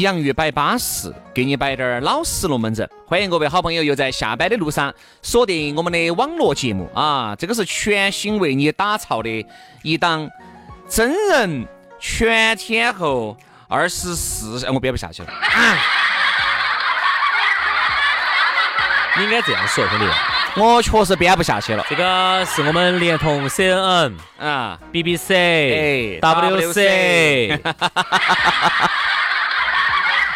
洋芋摆巴适，给你摆点儿老实龙门阵。欢迎各位好朋友又在下班的路上锁定我们的网络节目啊！这个是全新为你打造的一档真人全天候二十四，我编不下去了。你应该这样说，兄弟，我确实编不下去了。这个是我们联通 CNN 啊，BBC、哎 WC，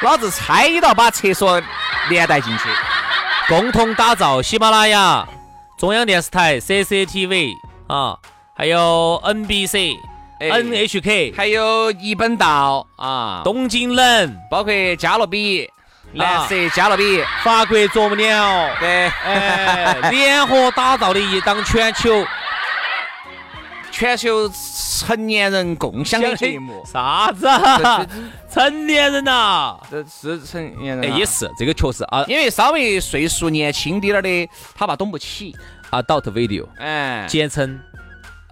老子猜你都要把厕所连带进去。共同打造喜马拉雅、中央电视台 CCTV 啊，还有 NBC、哎 NHK、还有一本道啊，东京冷、包括加勒比、蓝色加勒比，法国啄木鸟，对，哎，联合打造的一档全球全球成年人共享的节目。啥子啊？成年人呐，这是成年人、哎，也，是这个确实啊因为稍微岁数年轻点儿的，他怕懂不起。，adult video，哎，简称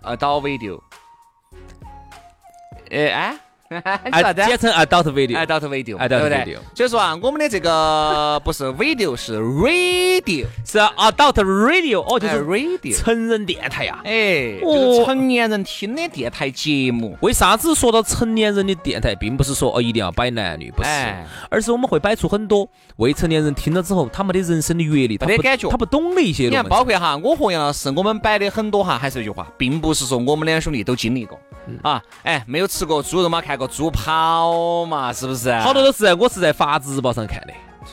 Adult video。哎哎，你啊，啥子？简称 adult video，adult video，adult video？所以说啊，我们的这个 不是 video，是 radio，是 adult radio，哦，就哎是 radio。成人电台呀。哎，哦就是成年人听的电台节目。为啥子说到成年人的电台，并不是说哦一定要摆男女，不是。哎，而是我们会摆出很多未成年人听了之后，他们的人生的阅历，他不没感觉。他不懂的一些你看，包括哈，我和杨老师，我们摆的很多哈，还是那句话，并不是说我们两兄弟都经历过。嗯啊，哎，没有吃过猪肉嘛，看过猪跑嘛，是不是？好多都是我是在法制日报上看的，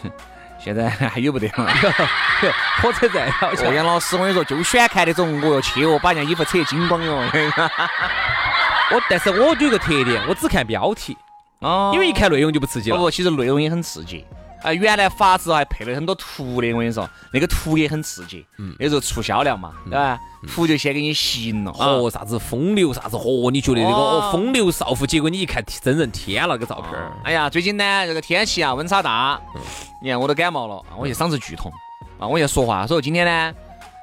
现在还有不得嘛？火车站好哦，像杨老师，我跟你说，就喜欢看那种，我要去哦，把人家衣服扯精光哟。我，但是我有个特点，我只看标题，哦因为一看内容就不刺激了。不不，其实内容也很刺激。啊，原来法制还配了很多图的，我跟你说，那个图也很刺激。嗯，那时候促销量嘛，对吧？图就先给你吸引了。哦，哦，啥子风流，啥子哦，你觉得那个哦哦风流少妇，结果你一看真人，天了个照片儿，哎呀，最近呢，这个天气啊温差大，你看我都感冒了，我就嗓子剧痛啊，我就说话，所以今天呢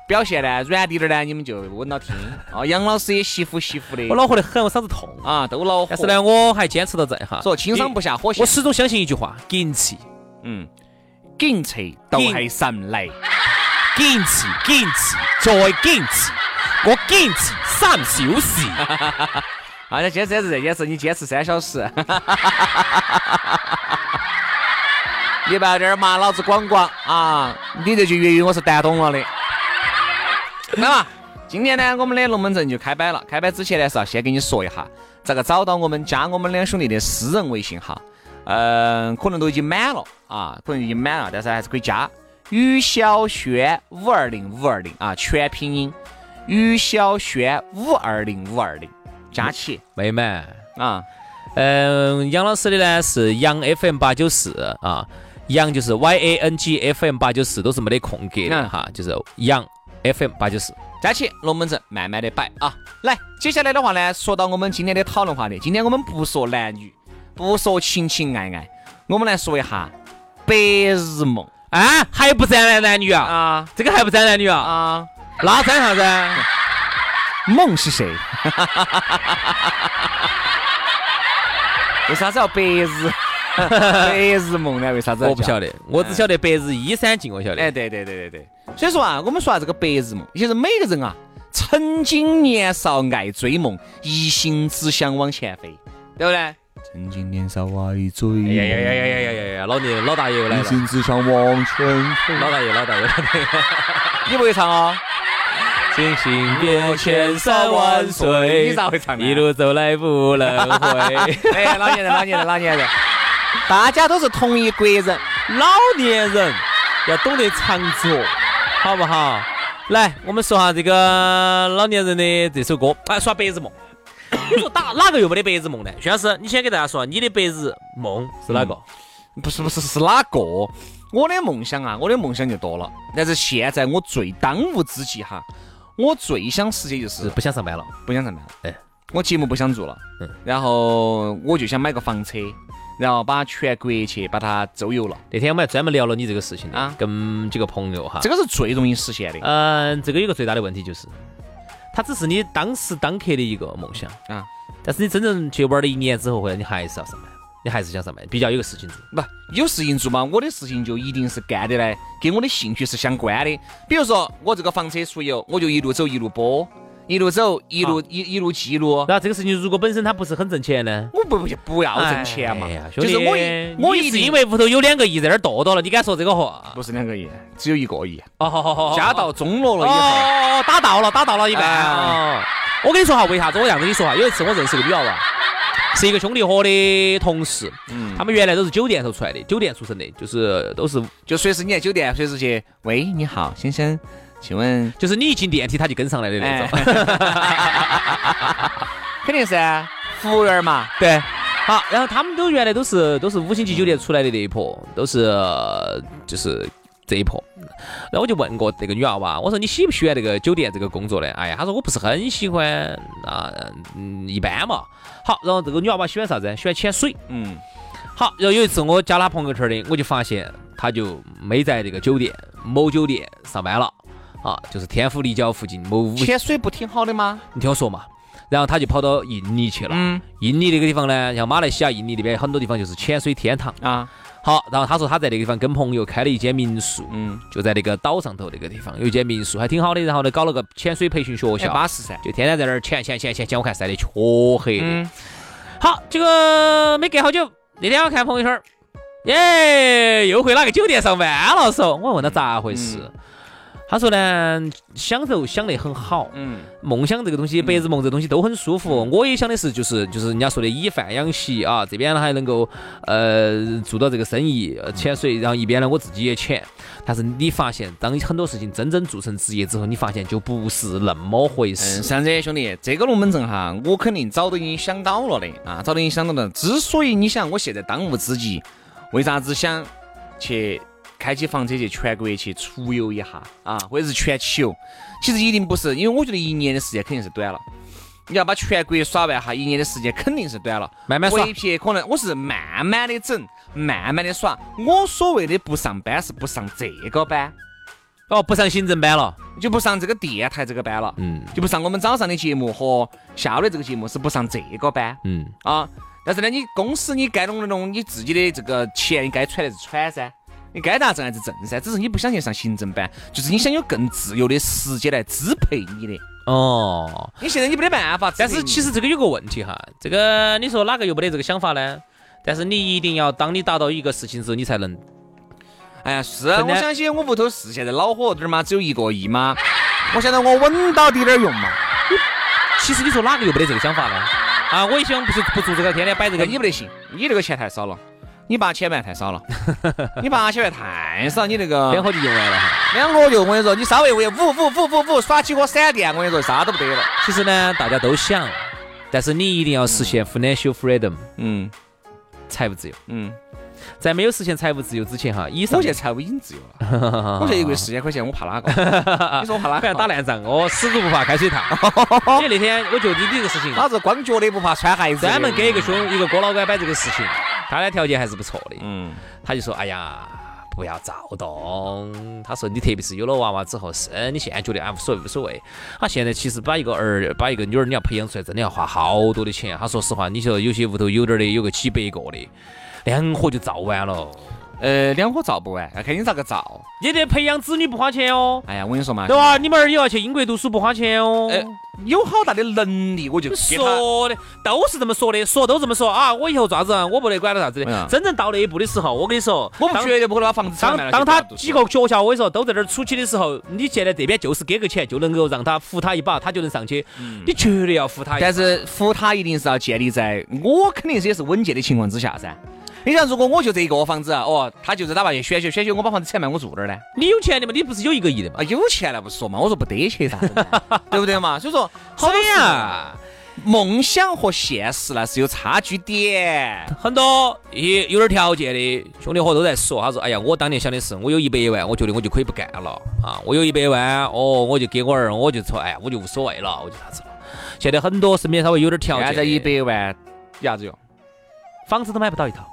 表现呢软滴点儿呢，你们就稳到听啊。杨老师也吸呼吸呼的我恼火得很，我嗓子痛。啊，都恼火。但是呢，我还坚持到这哈，说轻伤不下火线我，始终相信一句话：景气，嗯，警察都系神来。景气，景气，再坚持，我坚持三休息。啊，那坚持坚持这件事，你坚持三小时。你不要在这儿骂老子广广啊！你这句粤语我是单懂了的。那么今天呢，我们的龙门阵就开摆了。开摆之前呢，是要先给你说一下咋个找到我们，加我们两兄弟的私人微信号。嗯，可能都已经满了啊，可能已经满了，但是还是可以加。于小轩五二零五二零啊，全拼音。于小轩五二零五二零，加起妹妹，啊。嗯，杨老师的呢是杨 FM 八九四啊，杨就是 Y A N G F M 八九四，都是没得空格的嗯哈，就是杨 FM 八九四。加起龙门阵慢慢的摆啊。来，接下来的话呢，说到我们今天的讨论话题，今天我们不说男女，不说情情爱爱，我们来说一下白日梦啊，还不沾男男女啊？啊这个还不沾男女啊？啊！那沾啥子？梦是谁？为啥子要白日 白日梦呢？为啥子？我不晓。得，我只晓得白日依山尽，我晓得。哎，对对对对对。所以说啊，我们说啊，这个白日梦，其实每个人啊，曾经年少爱追梦，一心只想往前飞，对不对？曾经年少爱追梦，呀呀呀呀呀呀呀呀！老 年老大爷又来了，一心只想往前飞。老大爷老大爷老大爷，你不会唱哦？星星遍千山万水，你咋会唱呢一路走来不能回。哎，老年人，老年人，老年人，大家都是同一国人。老年人要懂得藏拙，好不好？来，我们说下这个老年人的这首歌，哎，耍白日梦。你说打哪个又没得白日梦呢？徐老师，你先给大家说，你的白日梦是哪个？不是不是是哪个？我的梦想啊，我的梦想就多了。但是现在我最当务之急哈，我最想实现就是是不想上班了。不想上班了。哎，我节目不想做了。嗯然后我就想买个房车，然后把全国去把它周游了。那天我们还专门聊了你这个事情的啊跟几个朋友哈。这个是最容易实现的嗯，这个有个最大的问题就是，它只是你当时当刻的一个梦想，啊。但是你真正去玩了一年之后，回来你还是要上班，你还是想上班，比较有个事情做。不有事情做嘛，我的事情就一定是干的嘞，跟我的兴趣是相关的。比如说我这个房车出游，我就一路走一路播，一路走一路一一路记录。然后这个事情如果本身它不是很挣钱呢？我不不不要挣钱嘛就是我一我一是因为屋头有两个亿在那儿跺跺了，你敢说这个话？不是两个亿，只有一个亿，哦，好好好，家到中落了以后，哦，打到了，打到了一半。我跟你说哈，为啥子我这样跟你说哈？有一次我认识个女娃娃，是一个兄弟伙的同事，嗯他们原来都是酒店头出来的，酒店出身的，就是都是就随时你在酒店，随时去，喂，你好，先生，请问，就是你一进电梯他就跟上来的那种。肯定是啊服务员嘛，对，好，然后他们都原来都是都是五星级酒店出来的那一波，都是呃就是这一波。然后我就问过那个女娃娃，我说你喜不喜欢这个酒店这个工作呢？哎呀，她说我不是很喜欢啊，嗯，一般嘛。好，然后这个女娃娃喜欢啥子？喜欢潜水。嗯，好，然后有一次我加她朋友圈的，我就发现她就没在这个酒店某酒店上班了啊，就是天府立交附近某五，潜水不挺好的吗？你听我说嘛。然后他就跑到印尼去了。嗯印尼那个地方呢，像马来西亚、印尼那边很多地方就是潜水天堂。啊，好，然后他说他在那个地方跟朋友开了一间民宿，嗯，就在那个岛上头那个地方有一间民宿，还挺好的。然后呢，搞了个潜水培训学哎校，巴适噻，就天天在那儿潜潜潜潜潜，我看晒得黢黑的。嗯，好，这个没隔好久，那天我看朋友圈，耶，又回哪个酒店上班了？说，我问他咋回事，他说呢，享受想得很好，嗯，梦想这个东西，白日梦这个东西都很舒服。我也想的是，就是就是人家说的以饭养息啊，这边呢还能够呃做到这个生意，呃潜水，然后一边呢我自己也潜。但是你发现，当很多事情真正做成职业之后，你发现就不是那么回嗯，事。是这兄弟，这个龙门阵哈，我肯定早都已经想到了的啊，早都已经想到了。之所以你想，我现在当务之急，为啥子想去开起房车去全国去出游一下啊，或者是全球？其实一定不是，因为我觉得一年的时间肯定是短了。你要把全国耍完哈，一年的时间肯定是短了。慢慢耍唯撇可能我是慢慢的整，慢慢的耍。我所谓的不上班是不上这个班，哦，不上行政班了，就不上这个电台这个班了。嗯就不上我们早上的节目和下午的这个节目，是不上这个班嗯，啊。但是呢，你公司你该弄的弄，你自己的这个钱你该揣的是揣噻，你该咋挣还是挣噻，只是你不想去上行政班，就是你想有更自由的时间来支配你的。哦。你现在你没得办法但，是其实这个有个问题哈，这个你说哪个又没得这个想法呢？但是你一定要当你达到一个事情之后，你才能哎呀，是啊，我相信我屋头是现在恼火点儿嘛，只有一个亿嘛，我想到我稳到底点儿用嘛。其实你说哪个又没得这个想法呢？啊，我也希望不是不做这个，天天摆这这个个你不得行，你这个钱太少了，你八千万太少了，你八千万太少，你那个两盒就用完了哈。两盒就我跟你说，你稍微为五五五五五耍起个闪电，我跟你说啥都不得了。其实呢，大家都想，但是你一定要实现 financial freedom，嗯财务自由。嗯，在没有实现财务自由之前哈，以上我现在财务已经自由了，我现在一个月四千块钱，我怕哪个？你说我怕哪个？打烂仗哦，死都不怕开水烫。因为那天我觉得你这个事情，老子光脚的不怕穿鞋子。专门给一个兄一个哥老倌摆这个事情，他的条件还是不错的。嗯，他就说：“哎呀，不要躁动。”他说：“你特别是有了娃娃之后，是你现在觉得啊无所谓无所谓。他现在其实把一个儿把一个女儿你要培养出来，真的要花好多的钱。他说实话，你说有些屋头有点儿的，有个几百个的，两伙就造完了。呃，两伙造不完，要看你咋个造。你得培养子女不花钱哦，哎呀，我跟你说嘛，对吧？你们儿也要去英国读书不花钱哦。呃，有好大的能力，我就说的都是这么说的，说都这么说啊！我以后咋子啊？我不得管他啥子的。真正到那一步的时候，我跟你说，我们绝对不可能把房子当当他几个学校，我跟你说都在那儿出去的时候，你现在这边就是给个钱就能够让他扶他一把，他就能上去。你绝对要扶他一把。但是扶他一定是要建立在我肯定是也是稳健的情况之下噻。你想如果我就这一个房子，哦，他就是哪怕去选修选修，我把房子拆卖，我住哪儿呢？你有钱的嘛？你不是有一个亿的嘛啊，？有钱那不说嘛，我说不得去啥子，对不对嘛？所以说，好多这时候样。梦想和现实那是有差距点。很多一有点条件的兄弟伙都在说，他说：“哎呀，我当年想的是，我有一百万，我觉得我就可以不干了啊！我有一百万，哦，我就给我儿，我就说，哎，我就无所谓了，我就啥子了。”现在很多身边稍微有点条件的，现在一百万有啥子用？房子都买不到一套。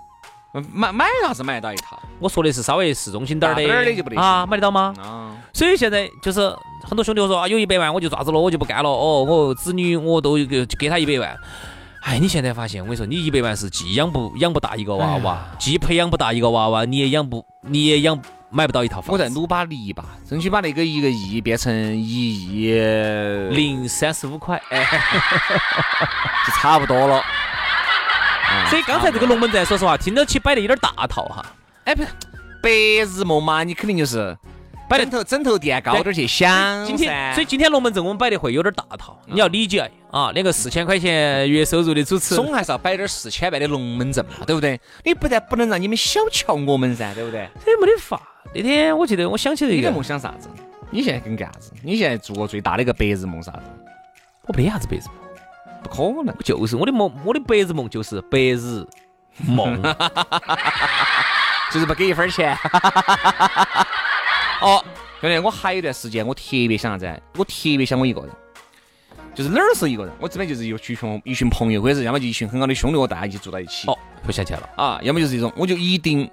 买买啥子买得到一套？我说的是稍微市中心点儿的，啊，买得到吗？啊，所以现在就是很多兄弟我说啊，有一百万我就咋子了，我就不干了。哦，我子女我都给给他一百万。哎，你现在发现，我跟你说，你一百万是既养不养不大一个娃娃，既培养不大一个娃娃，你也养不你也养买不到一套房。我再努把力吧，争取把那个一个亿变成一亿零三十五块。哎，就差不多了。所以刚才这个龙门阵，说实话，听到起摆的有点大套哈。哎，不是白日梦嘛，你肯定就是枕头枕头垫高点儿去想今天，噻所以今天龙门阵我们摆的会有点大套，你要理解啊。那个四千块钱月收入的主持人，总还是要摆点四千万的龙门阵嘛，对不对？你不但不能让你们小瞧我们噻，对不对？这没得法。那天我记得我想起了一个梦想啥子？你现在跟干啥子？你现在做过最大的一个白日梦啥子？我没得啥子白日梦。不可能。就是我的梦，我的白日梦就是白日梦。就是不给一分钱。哦，兄弟，我还有一段时间，我特别想啥子？我特别想我一个人，就是哪儿是一个人，我这边就是有一群一群朋友，或者是要么就一群很好的兄弟伙，大家一起住到一起。哦，不想去了。啊，要么就是这种，我就一定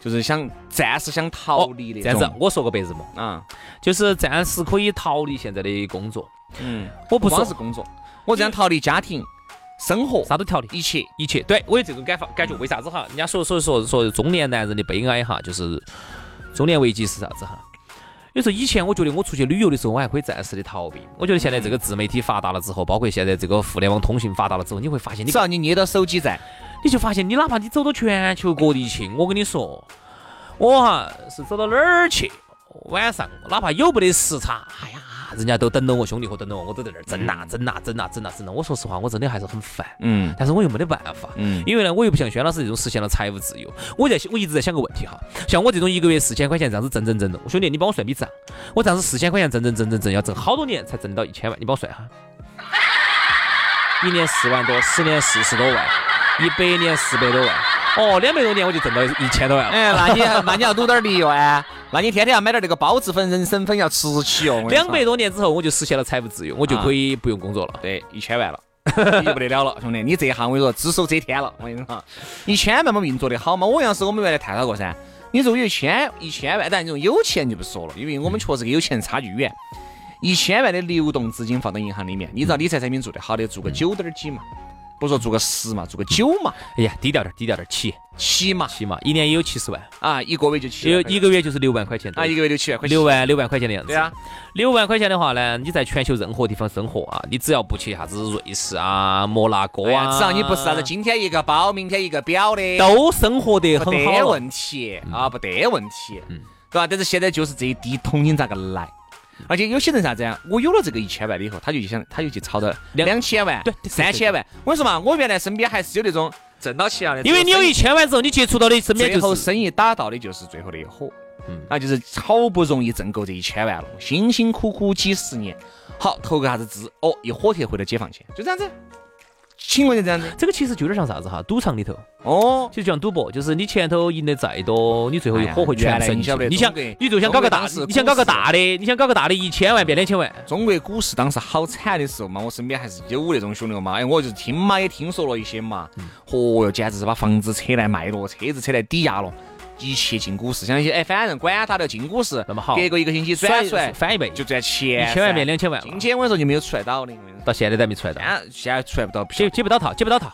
就是想暂时想逃离的哦这样子。，我说个白日梦，啊，就是暂时可以逃离现在的工作。嗯，我不说光是工作，我这样逃离家庭、生活，啥都逃离，一切。一切。对我有这种感法感觉，为啥子哈？人家说说说说中年男人的悲哀哈，就是中年危机是啥子哈？有时候以前我觉得我出去旅游的时候，我还可以暂时的逃避。我觉得现在这个自媒体发达了之后，包括现在这个互联网通信发达了之后，你会发现你只要你捏到手机在，你就发现，你哪怕你走到全球各地去，我跟你说，我哈是走到哪儿去，晚上哪怕有不得时差，哎呀，人家都等着我，兄弟伙等着我，我都在那儿争呐争呐争呐争呐争呐。我说实话，我真的还是很烦，嗯但是我又没得办法，嗯，因为呢，我又不像轩老师这种实现了财务自由。我在我一直在想个问题哈，像我这种一个月四千块钱这样子挣挣挣的，兄弟，你帮我算笔账，我这样子四千块钱挣挣挣挣挣，要挣好多年才挣得到一千万，你帮我算哈。一年四万多，十年四十多万，一百年四百多万，哦，两百多年我就挣到一千多万了。哎，那你那你要努点力哟哎，那你天天要买点那个包子粉、人参粉，要吃起哦。两百多年之后，我就实现了财务自由，我就可以不用工作了。对，一千万了。你就不得了了，兄弟！你这一行我跟你说，只手遮天了。我跟你说，一千万嘛运作的好嘛。我要是我们原来探讨过噻。你如果有一千一千万，当然这种有钱就不说了，因为我们确实跟有钱人差距远。一千万的流动资金放到银行里面，你知道理财产品做得好的，做个九点几嘛，不说做个十嘛，做个九嘛，哎呀，低调点，低调点，起七嘛，起嘛，一年也有七十万，啊，一个月就七一个月就是六万块钱，啊，一个月六七万块钱，六万六万块钱的样子。对啊，六万块钱的话呢，你在全球任何地方生活啊，你只要不去啥子瑞士啊、摩纳哥啊，只要你不是啥子今天一个包，明天一个表的，都生活得很好没。得问题啊，不得问题，嗯对吧？但是现在就是这一滴铜金咋个来？而且有些人啥子呀？我有了这个一千万了以后，他就想，他就去炒到两两千万、对三千万。我跟你说嘛，我原来身边还是有那种挣到钱了的，因为你有一千万之后，你接触到的身边最后生意打到的就是最后的一伙，嗯那，就是好不容易挣够这一千万了，辛辛苦苦几十年，好投个啥子资，哦，一火贴回到解放前，就这样子。请问就这样子？这个其实就有点像啥子哈，赌场里头，哦，其实就像赌博，就是你前头赢得再多，你最后一火会全部省哎你晓不得。你想，你就想搞个大中国当时，你想搞个大的，你想搞个大的，一千万变两千万，中国股市当时好惨的时候嘛，我身边还是有那种兄弟伙嘛，哎，我就是听嘛也听说了一些嘛，嗯。嚯哟，简直是把房子扯来卖了，车子扯来抵押了，一切进股市，像那些哎，反正管他的进股市，那么好隔个一个星期转出来翻一倍，就赚钱，一千万变两千万今天我跟你说就没有出来到的，到现在都还没出来到现。在现在出来不到，接接不到套，接不到套。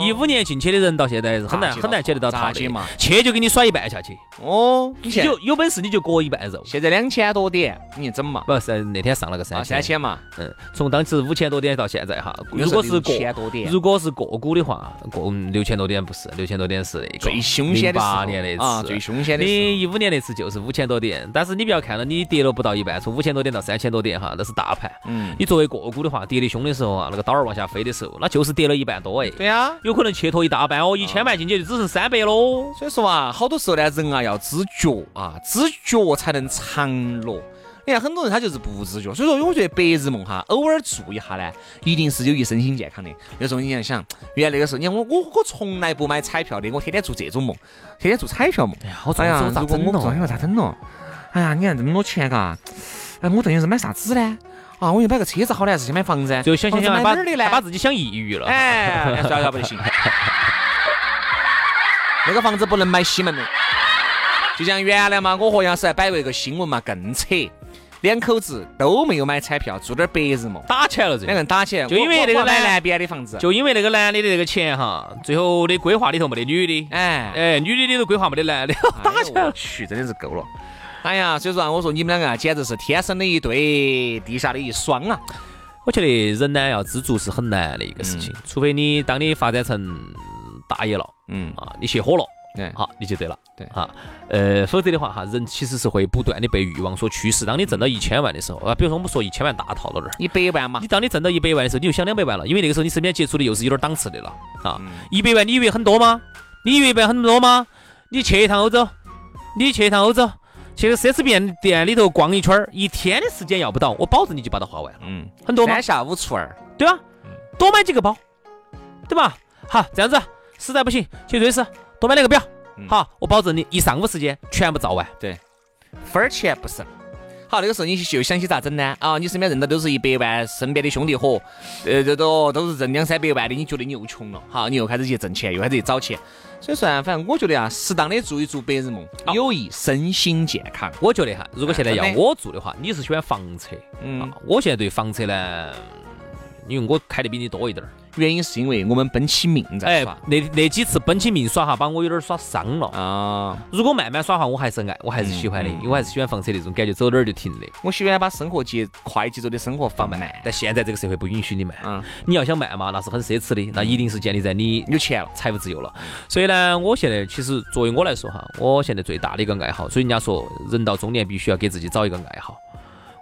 一五年进去的人到现在是很难很难接得到他的嘛去就给你甩一半下去，哦，你现在你就有本事你就割一半肉。现在两千多点，你整嘛？不是那天上了个啊，三三千嘛，嗯，从当时五千多点到现在哈，如果是六个千多点，如果是个股的话，个嗯六千多点不是，六千多点是那个最凶险的八年那次啊，最凶险的时你一五年那次就是五千多点，但是你不要看到你跌了不到一半，从五千多点到三千多点哈，那是大盘。嗯你作为个股的话，跌得凶的时候啊，那个刀儿往下飞的时候，那就是跌了一半多哎。对呀。有可能切脱一大半哦，一千万进去就只剩三百喽。所以说啊，好多时候呢，人啊要知觉啊，知觉才能长乐。你看很多人他就是不知觉，所以说我觉得白日梦哈，偶尔做一下呢，一定是有益身心健康的。有时候你想想，原来那个时候，你看我我我从来不买彩票的，我天天做这种梦，天天做彩票梦。哎呀，好哎呀，咋如果整咯？我做彩票咋整咯？哎呀，你看这么多钱嘎，哎，我到底是买啥子呢？啊，我又买个车子好呢，还是先买房子？就想想想，买哪儿的呢？把自己想抑郁了。哎，要要不得行。那个房子不能买西门的，就像原来嘛，我和杨师还摆过一个新闻嘛，更扯，两口子都没有买彩票，做点白日梦，打起来了这两个人打起来，就因为那个呢我买南边的房子，就因为那个男的的那个钱哈，最后的规划里头没得女的，哎哎，女的里头规划没得男的，打起来了。去，真的是够了。哎呀，所以说啊，我说你们两个啊，简直是天生的一对，地下的一双啊！我觉得人呢要知足是很难的一个事情，除非你当你发展成大爷了嗯，啊，你熄火了。对，好，你就对了，对啊，呃，否则的话哈，人其实是会不断的被欲望所驱使。当你挣到一千万的时候，啊，比如说我们说一千万大套到这儿，一百万嘛你，当你挣到一百万的时候，你就想两百万了，因为那个时候你身边接触的又是有点档次的了啊嗯。一百万你以为很多吗？你以为一百很多吗？你去一趟欧洲，你去一趟欧洲，去个奢侈品店里头逛一圈儿，一天的时间要不到，我保证你就把它花完了，嗯，很多吗三？下五除二，对啊，多买几个包，对吧？好，这样子，实在不行去瑞士多买两个表，嗯好，我保证你一上午时间全部造完。对分儿钱不剩。好，那个时候你就想起咋整呢？啊，你身边认的都是一百万，身边的兄弟伙，呃，这都都是挣两三百万的，你觉得你又穷了，好，你又开始去挣钱，又开始去找钱。所以说啊，反正我觉得啊，适当的做一做白日梦，有益身心健康。我觉得哈，如果现在要我做的话，你是喜欢房车，嗯啊，我现在对房车呢，因为我开的比你多一点儿。原因是因为我们奔起命在哎耍，那那几次奔起命耍哈，把我有点耍伤了。啊。如果慢慢耍哈，我还是爱，我还是喜欢的，因为我还是喜欢房车那种感觉，走哪儿就停的。我喜欢把生活节快节奏的生活放慢。但现在这个社会不允许你慢，嗯，你要想慢嘛，那是很奢侈的，那一定是建立在你有钱了，财务自由了。所以呢，我现在其实作为我来说哈，我现在最大的一个爱好，所以人家说人到中年必须要给自己找一个爱好。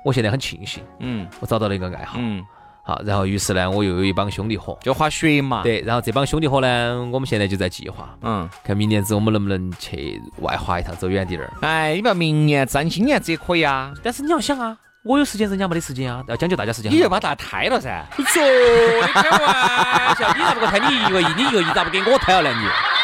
我现在很庆幸，嗯我找到了一个爱好。嗯，好，然后于是呢，我又有一帮兄弟伙，就滑雪嘛。，对，然后这帮兄弟伙呢，我们现在就在计划，嗯，看明年子我们能不能去外滑一趟，走远点儿。哎，你不要明年子，你今年子也可以啊。但是你要想啊，我有时间，人家没得时间啊，要讲究大家时间。你就把他胎了噻。你说你开玩笑，你咋不给我摊？你一个亿，你一个亿咋不给我抬了呢？你？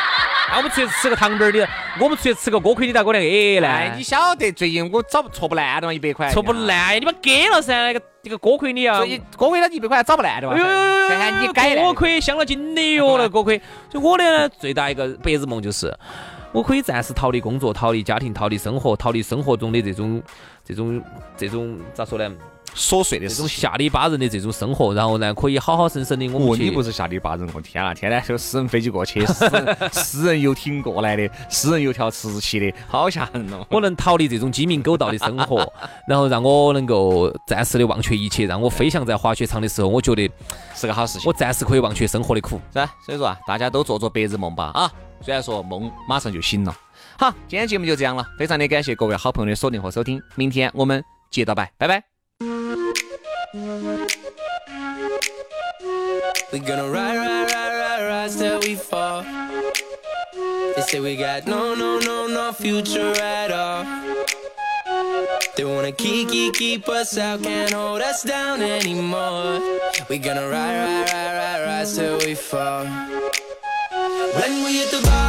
那我们出去吃个糖饼儿，你我们出去吃个锅盔，你咋给我两个 A 呢？哎，你晓得最近我找不戳不烂的嘛，一百块。戳不。烂，你把给了噻，那个这个锅盔你要。所以锅盔它一百块找不烂的嘛。哎呦呦呦呦！看看你改锅。盔镶了金的哟，那个 锅盔。就我的，最大一个白日梦就是，我可以暂时逃离工作、逃离家庭、逃离生活、逃离生活中的这种、这种、这种咋说呢？琐碎的这种。下里巴人的这种生活，然后呢，可以好好生生的我们。你不是下里巴人，我天啊，天天就私人飞机过去，私人私人游艇过来的，私人油条瓷器的，好吓人哦。我能逃离这种鸡鸣狗盗的生活，然后让我能够暂时的忘却一切，让我飞翔在滑雪场的时候，我觉得是个好事情我。暂时可以忘却生活的苦。是吧？所以说啊，大家都做做白日梦吧啊！虽然说梦马上就醒了。好，今天节目就这样了，非常的感谢各位好朋友的锁定和收听，明天我们接着拜，拜拜。We gonna ride, ride, ride, ride, ride till we fall. They say we got no, no, no, no future at all. They wanna keep, keep, keep us out, can't hold us down anymore. We gonna ride, ride, ride, ride, ride till we fall. When we hit the bottom,